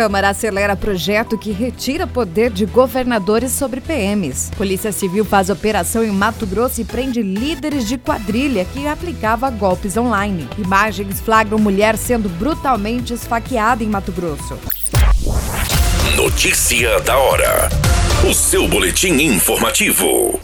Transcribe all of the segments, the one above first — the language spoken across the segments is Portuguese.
Câmara acelera projeto que retira poder de governadores sobre PMs. Polícia Civil faz operação em Mato Grosso e prende líderes de quadrilha que aplicava golpes online. Imagens flagram mulher sendo brutalmente esfaqueada em Mato Grosso. Notícia da hora. O seu boletim informativo.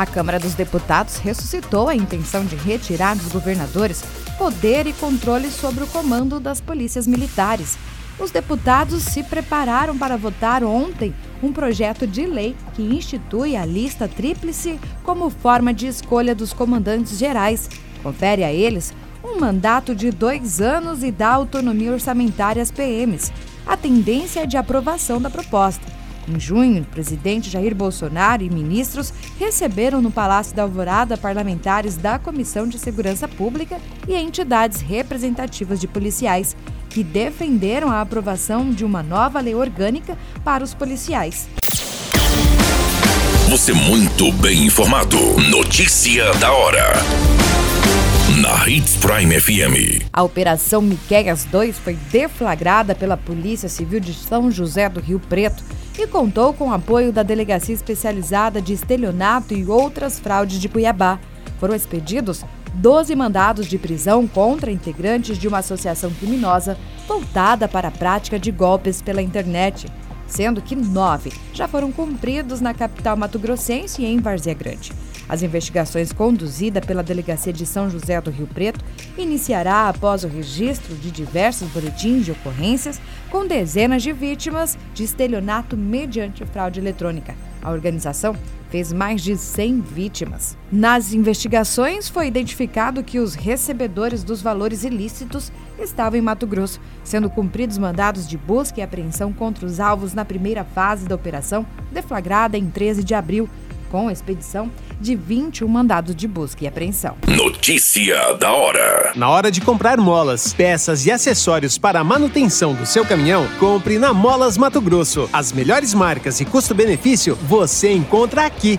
A Câmara dos Deputados ressuscitou a intenção de retirar dos governadores poder e controle sobre o comando das polícias militares. Os deputados se prepararam para votar ontem um projeto de lei que institui a lista tríplice como forma de escolha dos comandantes gerais. Confere a eles um mandato de dois anos e dá autonomia orçamentária às PMs. A tendência é de aprovação da proposta. Em junho, o presidente Jair Bolsonaro e ministros receberam no Palácio da Alvorada parlamentares da Comissão de Segurança Pública e entidades representativas de policiais, que defenderam a aprovação de uma nova lei orgânica para os policiais. Você muito bem informado. Notícia da hora. Na Hits Prime FM. A Operação Miqueias 2 foi deflagrada pela Polícia Civil de São José do Rio Preto e contou com o apoio da Delegacia Especializada de Estelionato e outras fraudes de Cuiabá. Foram expedidos 12 mandados de prisão contra integrantes de uma associação criminosa voltada para a prática de golpes pela internet, sendo que nove já foram cumpridos na capital mato-grossense e em Várzea Grande. As investigações conduzidas pela Delegacia de São José do Rio Preto iniciará após o registro de diversos boletins de ocorrências com dezenas de vítimas de estelionato mediante fraude eletrônica. A organização fez mais de 100 vítimas. Nas investigações, foi identificado que os recebedores dos valores ilícitos estavam em Mato Grosso, sendo cumpridos mandados de busca e apreensão contra os alvos na primeira fase da operação, deflagrada em 13 de abril, com a expedição de 21 mandados de busca e apreensão. Notícia da hora. Na hora de comprar molas, peças e acessórios para a manutenção do seu caminhão, compre na Molas Mato Grosso. As melhores marcas e custo-benefício você encontra aqui.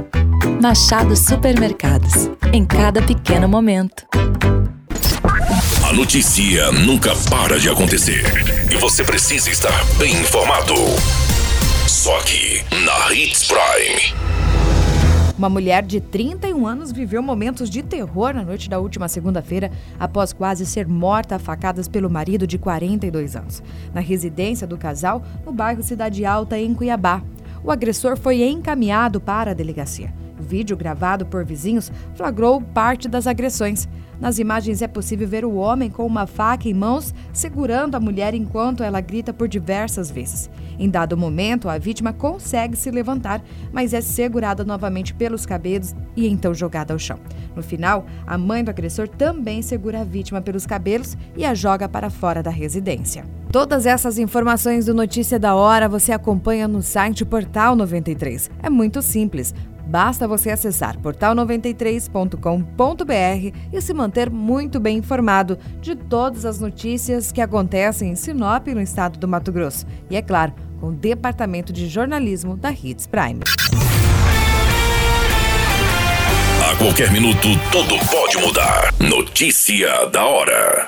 Machado Supermercados. Em cada pequeno momento. A notícia nunca para de acontecer. E você precisa estar bem informado. Só aqui, na Hits Prime. Uma mulher de 31 anos viveu momentos de terror na noite da última segunda-feira após quase ser morta a facadas pelo marido de 42 anos, na residência do casal no bairro Cidade Alta, em Cuiabá. O agressor foi encaminhado para a delegacia. O vídeo gravado por vizinhos flagrou parte das agressões. Nas imagens é possível ver o homem com uma faca em mãos segurando a mulher enquanto ela grita por diversas vezes. Em dado momento, a vítima consegue se levantar, mas é segurada novamente pelos cabelos e então jogada ao chão. No final, a mãe do agressor também segura a vítima pelos cabelos e a joga para fora da residência. Todas essas informações do Notícia da Hora você acompanha no site Portal 93. É muito simples. Basta você acessar portal93.com.br e se manter muito bem informado de todas as notícias que acontecem em Sinop, no estado do Mato Grosso. E é claro, com o Departamento de Jornalismo da Hits Prime. A qualquer minuto, tudo pode mudar. Notícia da hora.